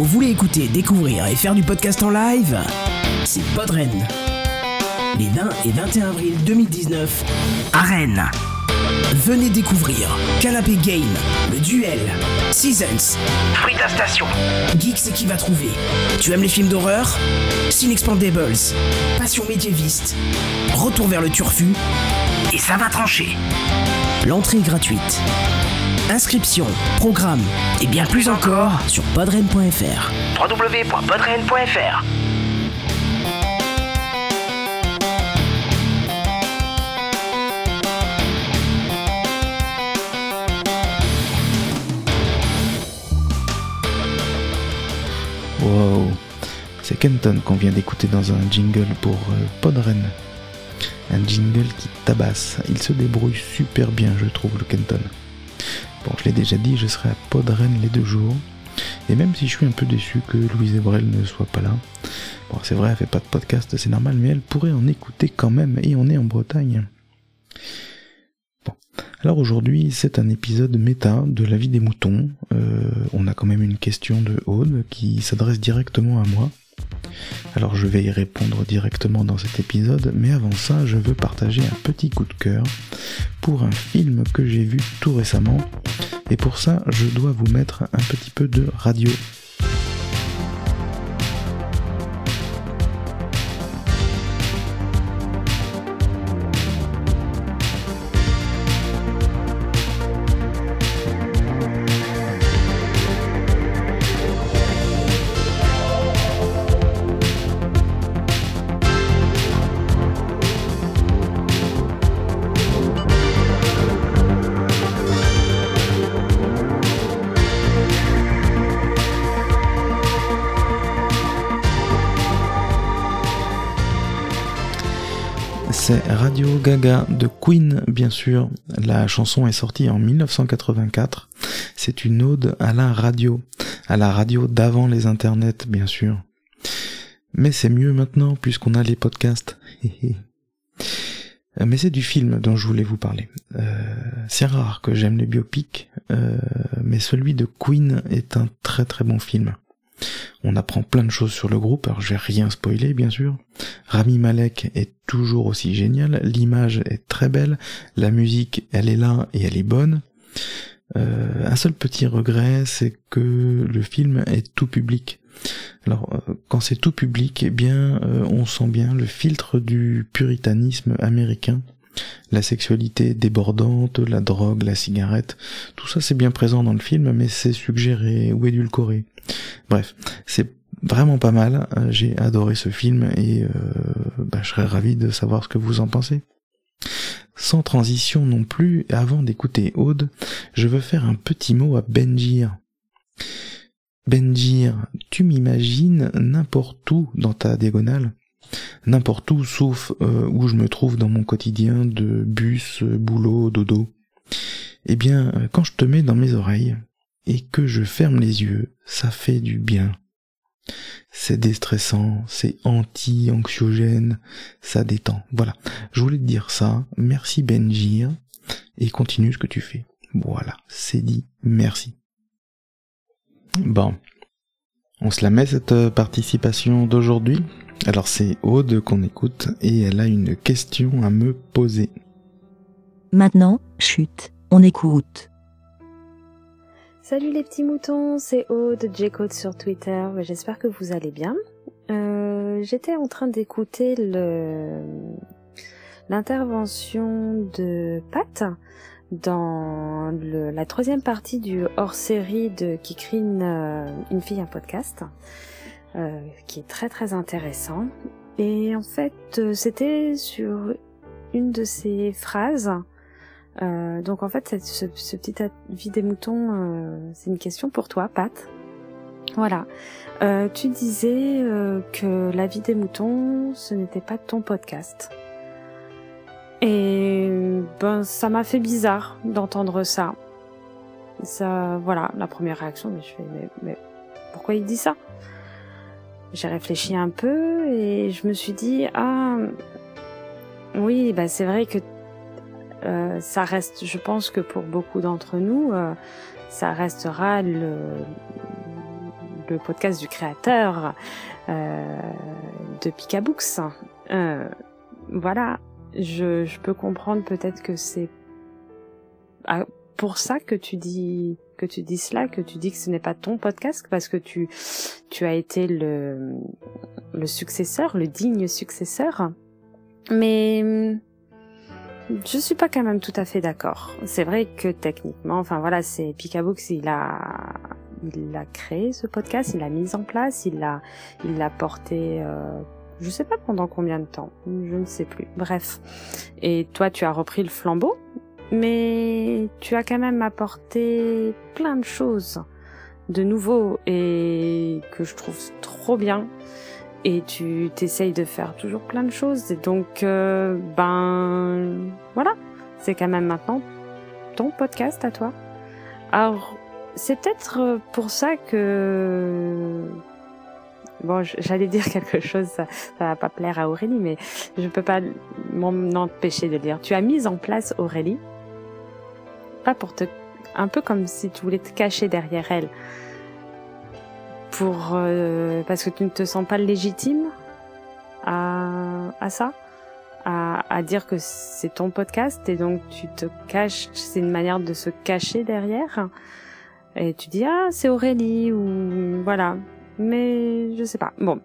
Vous voulez écouter, découvrir et faire du podcast en live C'est Podren. Les 20 et 21 avril 2019 à Rennes. Venez découvrir Canapé Game, le duel, Seasons, Frita Station, Geeks c'est qui va trouver. Tu aimes les films d'horreur Cinexpandables, Passion médiéviste, Retour vers le turfu, et ça va trancher. L'entrée est gratuite. Inscription, programme et bien plus encore sur podren.fr. www.podren.fr Wow, c'est Kenton qu'on vient d'écouter dans un jingle pour euh, Podren. Un jingle qui tabasse. Il se débrouille super bien, je trouve, le Kenton. Bon, je l'ai déjà dit, je serai à Podren les deux jours. Et même si je suis un peu déçu que Louise Ebrel ne soit pas là, bon, c'est vrai, elle fait pas de podcast, c'est normal, mais elle pourrait en écouter quand même, et on est en Bretagne. Bon. Alors aujourd'hui, c'est un épisode méta de la vie des moutons. Euh, on a quand même une question de Aude qui s'adresse directement à moi. Alors je vais y répondre directement dans cet épisode, mais avant ça, je veux partager un petit coup de cœur pour un film que j'ai vu tout récemment. Et pour ça, je dois vous mettre un petit peu de radio. Radio Gaga de Queen, bien sûr. La chanson est sortie en 1984. C'est une ode à la radio, à la radio d'avant les internets, bien sûr. Mais c'est mieux maintenant puisqu'on a les podcasts. Mais c'est du film dont je voulais vous parler. Euh, c'est rare que j'aime les biopics, euh, mais celui de Queen est un très très bon film. On apprend plein de choses sur le groupe, alors je vais rien spoiler bien sûr. Rami Malek est toujours aussi génial, l'image est très belle, la musique elle est là et elle est bonne. Euh, un seul petit regret, c'est que le film est tout public. Alors euh, quand c'est tout public, eh bien euh, on sent bien le filtre du puritanisme américain. La sexualité débordante, la drogue, la cigarette, tout ça c'est bien présent dans le film, mais c'est suggéré ou édulcoré. Bref, c'est vraiment pas mal. J'ai adoré ce film et euh, bah, je serais ravi de savoir ce que vous en pensez. Sans transition non plus, avant d'écouter Aude, je veux faire un petit mot à Benjir. Benjir, tu m'imagines n'importe où dans ta diagonale? N'importe où, sauf euh, où je me trouve dans mon quotidien de bus, boulot, dodo. Eh bien, quand je te mets dans mes oreilles et que je ferme les yeux, ça fait du bien. C'est déstressant, c'est anti-anxiogène, ça détend. Voilà, je voulais te dire ça. Merci Benjir et continue ce que tu fais. Voilà, c'est dit. Merci. Bon, on se la met cette participation d'aujourd'hui? Alors c'est Aude qu'on écoute et elle a une question à me poser. Maintenant, chute, on écoute. Salut les petits moutons, c'est Aude, J-Code sur Twitter, j'espère que vous allez bien. Euh, J'étais en train d'écouter l'intervention de Pat dans le, la troisième partie du hors-série de Kikrine, euh, une fille, un podcast. Euh, qui est très très intéressant. Et en fait, euh, c'était sur une de ces phrases. Euh, donc en fait, ce, ce, petit avis des moutons, euh, c'est une question pour toi, Pat. Voilà. tu disais que la vie des moutons, ce n'était pas ton podcast. Et ben, ça m'a fait bizarre d'entendre ça. Ça, voilà, la première réaction, mais je fais, mais, mais pourquoi il dit ça? J'ai réfléchi un peu et je me suis dit ah oui bah c'est vrai que euh, ça reste je pense que pour beaucoup d'entre nous euh, ça restera le le podcast du créateur euh, de Picabooks. Euh, voilà, je, je peux comprendre peut-être que c'est ah, pour ça que tu dis que tu dis cela, que tu dis que ce n'est pas ton podcast parce que tu tu as été le le successeur, le digne successeur. Mais je suis pas quand même tout à fait d'accord. C'est vrai que techniquement, enfin voilà, c'est Picabooks, il a il a créé ce podcast, il l'a mis en place, il l'a il l'a porté euh, je sais pas pendant combien de temps, je ne sais plus. Bref. Et toi tu as repris le flambeau, mais tu as quand même apporté plein de choses de nouveau et que je trouve trop bien. Et tu t'essayes de faire toujours plein de choses. Et donc euh, ben voilà. C'est quand même maintenant ton podcast à toi. Alors c'est peut-être pour ça que bon j'allais dire quelque chose ça, ça va pas plaire à Aurélie mais je peux pas m'en empêcher de le dire. Tu as mis en place Aurélie pas pour te un peu comme si tu voulais te cacher derrière elle. Pour euh, parce que tu ne te sens pas légitime à, à ça, à, à dire que c'est ton podcast et donc tu te caches, c'est une manière de se cacher derrière? Et tu dis ah c'est Aurélie ou voilà, mais je sais pas. Bon,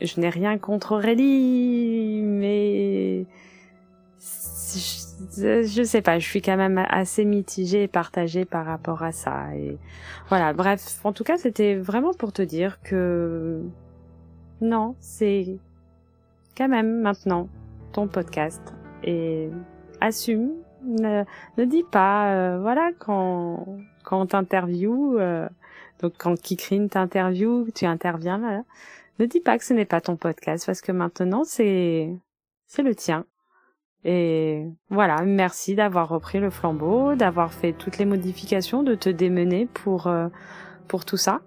je n'ai rien contre Aurélie, mais je, je, sais pas, je suis quand même assez mitigée et partagée par rapport à ça. Et voilà, bref, en tout cas, c'était vraiment pour te dire que non, c'est quand même maintenant ton podcast et assume. Ne, dis pas, euh, voilà, quand quand euh, donc quand Kikrine t'interview, tu interviens là, ne dis pas que ce n'est pas ton podcast parce que maintenant c'est c'est le tien et voilà, merci d'avoir repris le flambeau, d'avoir fait toutes les modifications, de te démener pour euh, pour tout ça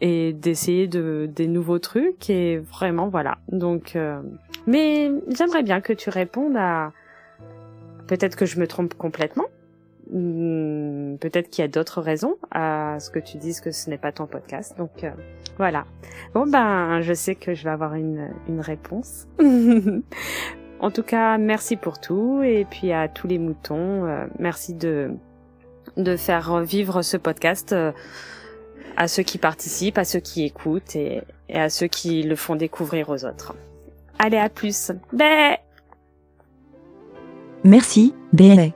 et d'essayer de des nouveaux trucs et vraiment voilà. Donc euh, mais j'aimerais bien que tu répondes à peut-être que je me trompe complètement. Hmm, peut-être qu'il y a d'autres raisons à ce que tu dises que ce n'est pas ton podcast. Donc euh, voilà. Bon ben, je sais que je vais avoir une une réponse. En tout cas, merci pour tout et puis à tous les moutons, euh, merci de de faire vivre ce podcast euh, à ceux qui participent, à ceux qui écoutent et, et, à ceux qui le font découvrir aux autres. Allez, à plus. Bé Merci, Bé.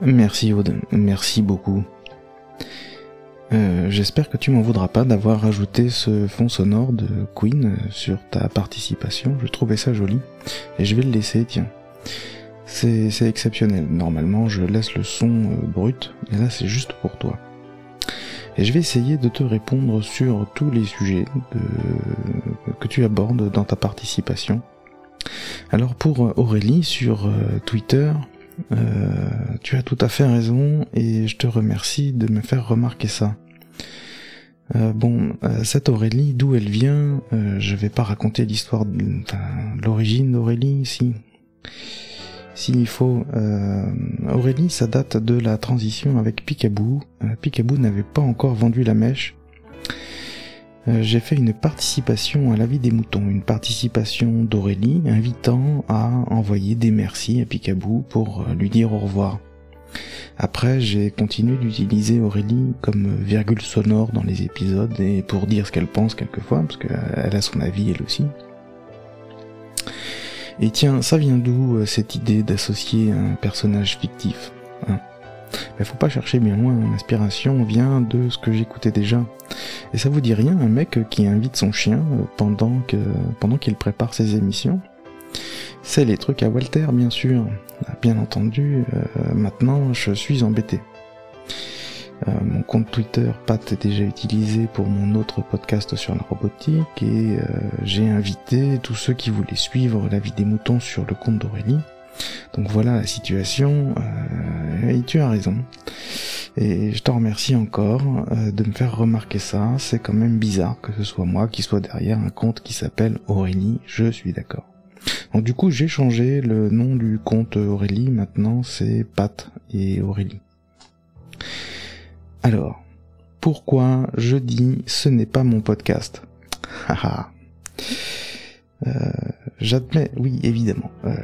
Merci Aude, merci beaucoup. Euh, j'espère que tu m'en voudras pas d'avoir rajouté ce fond sonore de Queen sur ta participation. Je trouvais ça joli. Et je vais le laisser, tiens. C'est exceptionnel. Normalement, je laisse le son euh, brut. Et là, c'est juste pour toi. Et je vais essayer de te répondre sur tous les sujets que tu abordes dans ta participation. Alors pour Aurélie sur euh, tu as tout à fait raison et je te remercie de me faire remarquer ça. Euh, bon, euh, cette Aurélie, d'où elle vient, euh, je vais pas raconter l'histoire de, l'origine d'Aurélie, si. S'il faut, Aurélie, ça date de la transition avec Picaboo. Picaboo n'avait pas encore vendu la mèche. J'ai fait une participation à la vie des moutons, une participation d'Aurélie invitant à envoyer des merci à Picaboo pour lui dire au revoir. Après, j'ai continué d'utiliser Aurélie comme virgule sonore dans les épisodes et pour dire ce qu'elle pense quelquefois, parce qu'elle a son avis elle aussi. Et tiens, ça vient d'où euh, cette idée d'associer un personnage fictif hein? Mais faut pas chercher bien loin, l'inspiration vient de ce que j'écoutais déjà. Et ça vous dit rien, un mec qui invite son chien euh, pendant qu'il prépare ses émissions? C'est les trucs à Walter, bien sûr. Bien entendu, euh, maintenant je suis embêté. Euh, mon compte Twitter, Pat, est déjà utilisé pour mon autre podcast sur la robotique et j'ai invité tous ceux qui voulaient suivre la vie des moutons sur le compte d'Aurélie. Donc voilà la situation, et tu as raison. Et je te remercie encore de me faire remarquer ça, c'est quand même bizarre que ce soit moi qui soit derrière un compte qui s'appelle Aurélie, je suis d'accord. Donc du coup, j'ai changé le nom du compte Aurélie. Maintenant, c'est Pat et Aurélie. Alors, pourquoi je dis ce n'est pas mon podcast? Euh, J'admets, oui, évidemment, euh,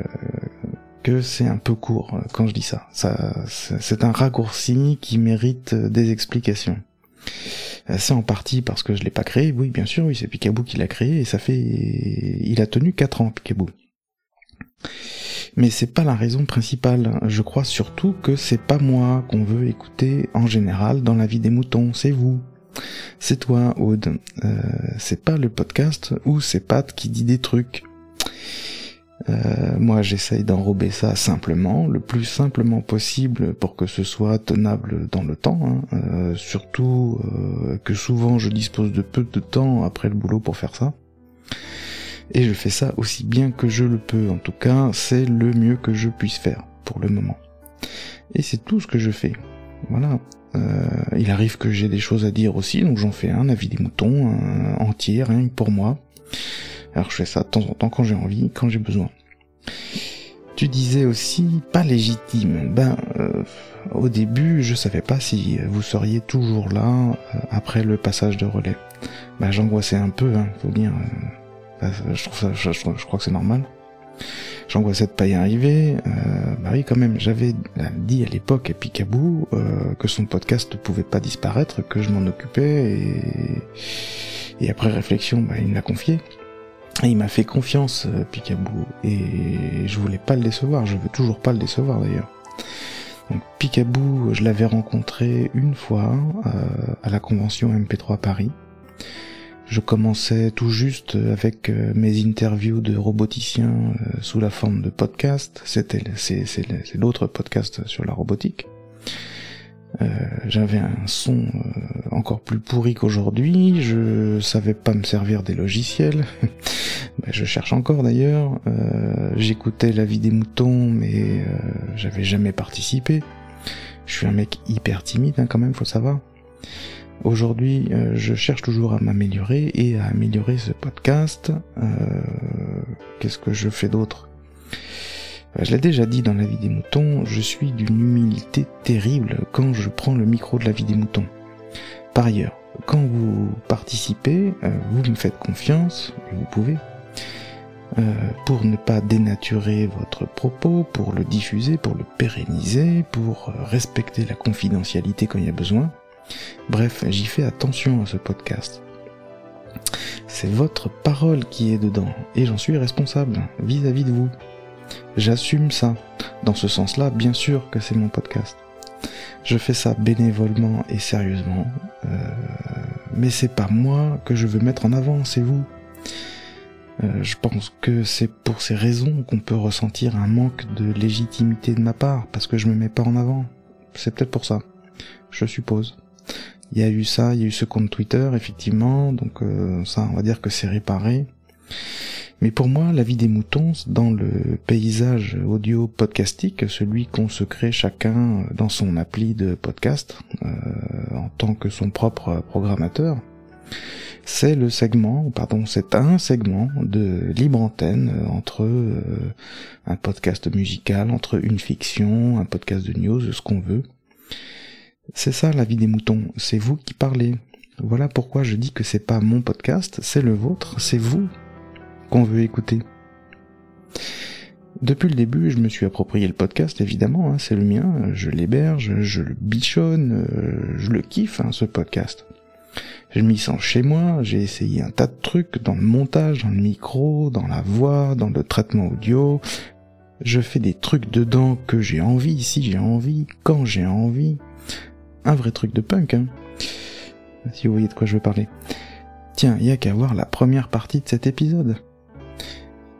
c'est un peu court euh, quand je dis ça. c'est un raccourci qui mérite des explications. Euh, c'est en partie parce que je l'ai pas créé, oui, bien sûr, oui, c'est Picaboo qui l'a créé, et ça fait... Il a tenu 4 ans, Picaboo. Mais c'est pas la raison principale. Je crois surtout que c'est pas moi qu'on veut écouter en général dans la vie des moutons, c'est vous. C'est toi, Aude. Euh, c'est pas le podcast ou c'est Pat qui dit des trucs. Euh, moi, j'essaye d'enrober ça simplement, le plus simplement possible pour que ce soit tenable dans le temps. Hein. Euh, surtout que souvent, je dispose de peu de temps après le boulot pour faire ça. Et je fais ça aussi bien que je le peux. En tout cas, c'est le mieux que je puisse faire pour le moment. Et c'est tout ce que je fais. Voilà. Euh, il arrive que j'ai des choses à dire aussi, donc j'en fais un avis des moutons, un entier, rien que pour moi. Alors je fais ça de temps en temps quand j'ai envie, quand j'ai besoin. Tu disais aussi pas légitime. Ben, euh, au début, je savais pas si vous seriez toujours là euh, après le passage de relais. Ben, j'angoissais un peu, hein, faut dire. Euh, je, trouve ça, je, crois que c'est normal. J'angoissais de pas y arriver. Euh, bah oui, quand même, j'avais dit à l'époque à Picaboo euh, que son podcast ne pouvait pas disparaître, que je m'en occupais, et, et après réflexion, bah, il me l'a confié. Il m'a fait confiance, euh, Picaboo, et je voulais pas le décevoir, je veux toujours pas le décevoir d'ailleurs. Donc Picaboo, je l'avais rencontré une fois euh, à la convention MP3 Paris. Je commençais tout juste avec euh, mes interviews de roboticiens euh, sous la forme de podcast. C'était c'est l'autre podcast sur la robotique. Euh, j'avais un son encore plus pourri qu'aujourd'hui. Je savais pas me servir des logiciels. Ben, je cherche encore d'ailleurs. J'écoutais la vie des moutons, mais j'avais jamais participé. Je suis un mec hyper timide hein, quand même, faut savoir. Aujourd'hui, euh, je cherche toujours à m'améliorer et à améliorer ce podcast. Euh, qu'est-ce que je fais d'autre euh, Je l'ai déjà dit dans la vie des moutons, je suis d'une humilité terrible quand je prends le micro de la vie des moutons. Par ailleurs, quand vous participez, vous me faites confiance, vous pouvez, pour ne pas dénaturer votre propos, pour le diffuser, pour le pérenniser, pour respecter la confidentialité quand il y a besoin. Bref, j'y fais attention à ce podcast. C'est votre parole qui est dedans, et j'en suis responsable vis-à-vis de vous. J'assume ça. Dans ce sens-là, bien sûr que c'est mon podcast. Je fais ça bénévolement et sérieusement, euh, mais c'est pas moi que je veux mettre en avant, c'est vous. Euh, je pense que c'est pour ces raisons qu'on peut ressentir un manque de légitimité de ma part, parce que je me mets pas en avant. C'est peut-être pour ça, je suppose. Il y a eu ça, il y a eu ce compte Twitter, effectivement, donc euh, ça, on va dire que c'est réparé. Mais pour moi, la vie des moutons, dans le paysage audio podcastique, celui qu'on se crée chacun dans son appli de podcast, euh, en tant que son propre programmateur, c'est le segment, pardon, c'est un segment de libre antenne entre euh, un podcast musical, entre une fiction, un podcast de news, ce qu'on veut. C'est ça la vie des moutons, c'est vous qui parlez. Voilà pourquoi je dis que c'est pas mon podcast, c'est le vôtre, c'est vous qu'on veut écouter. Depuis le début, je me suis approprié le podcast, évidemment, hein, c'est le mien, je l'héberge, je le bichonne, euh, je le kiffe, hein, ce podcast. Je m'y sens chez moi, j'ai essayé un tas de trucs dans le montage, dans le micro, dans la voix, dans le traitement audio. Je fais des trucs dedans que j'ai envie, si j'ai envie, quand j'ai envie un vrai truc de punk, hein. Si vous voyez de quoi je veux parler. Tiens, il y a qu'à voir la première partie de cet épisode.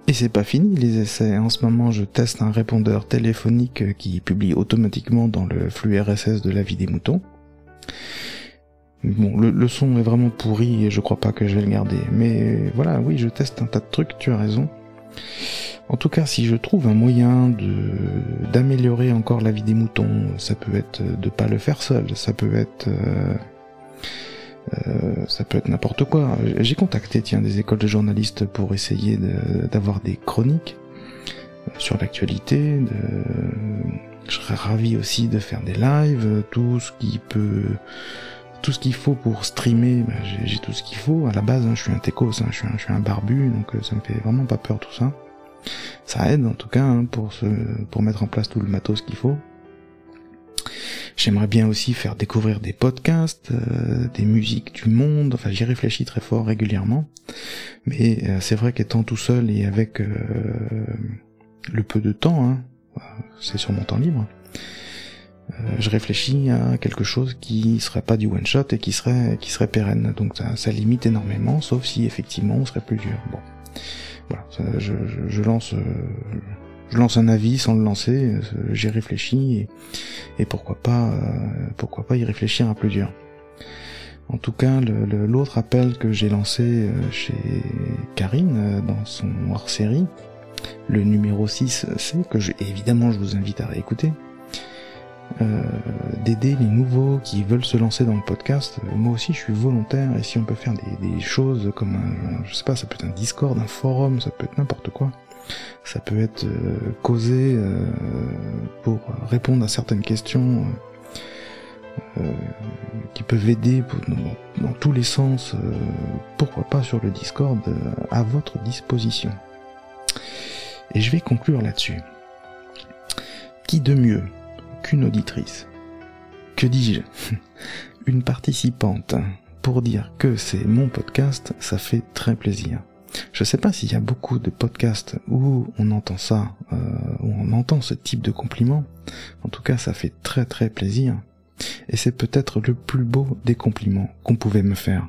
Et c'est pas fini les essais. En ce moment, je teste un répondeur téléphonique qui publie automatiquement dans le flux RSS de la vie des moutons. Bon, le, son est vraiment pourri et je crois pas que je vais le garder. Mais voilà, oui, je teste un tas de trucs, tu as raison. En tout cas, si je trouve un moyen de d'améliorer encore la vie des moutons, ça peut être de pas le faire seul, ça peut être euh, euh, ça peut être n'importe quoi. J'ai contacté tiens des écoles de journalistes pour essayer d'avoir des chroniques. sur l'actualité. De... Je serais ravi aussi de faire des lives, tout ce qui peut, tout ce qu'il faut pour streamer. Bah, j'ai tout ce qu'il faut. À la base, hein, je suis un techos, hein, je, suis un, je suis un barbu, donc ça me fait vraiment pas peur tout ça. Ça aide en tout cas hein, pour se, pour mettre en place tout le matos qu'il faut. J'aimerais bien aussi faire découvrir des podcasts, euh, des musiques du monde, enfin j'y réfléchis très fort régulièrement. Mais euh, c'est vrai qu'étant tout seul et avec euh, le peu de temps, hein, c'est sur mon temps libre, je réfléchis à quelque chose qui serait pas du one shot et qui serait qui serait pérenne. Donc ça, ça limite énormément, sauf si effectivement on serait plus dur. Bon, voilà, je, je, je, lance je lance un avis sans le lancer, euh, j'y réfléchis et, pourquoi pas euh, pourquoi pas y réfléchir à plus dur. En tout cas, l'autre appel que j'ai lancé euh, chez Karine dans son hors-série, le numéro 6, c'est que je, évidemment je vous invite à réécouter, d'aider les nouveaux qui veulent se lancer dans le podcast. Moi aussi, je suis volontaire et si on peut faire des, des choses comme un, je sais pas, ça peut être un Discord, un forum, ça peut être n'importe quoi ça peut être euh, causé euh, pour répondre à certaines questions euh, qui peuvent aider dans, tous les sens, pourquoi pas sur le Discord, à votre disposition. Et je vais conclure là-dessus. Qui de mieux qu'une auditrice Que dis-je Une participante pour dire que c'est mon podcast, ça fait très plaisir. Je sais pas s'il y a beaucoup de podcasts où on entend ça, euh, où on entend ce type de compliment. En tout cas, ça fait très très plaisir. Et c'est peut-être le plus beau des compliments qu'on pouvait me faire.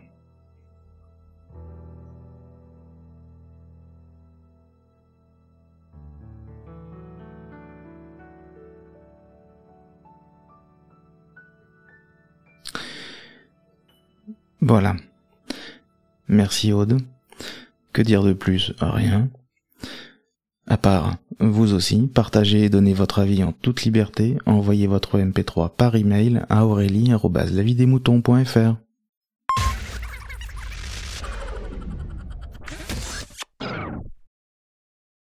Voilà. Merci Aude. Que dire de plus? Rien. À part, vous aussi, partagez et donnez votre avis en toute liberté, envoyez votre MP3 par email à aurélie.lavidemouton.fr.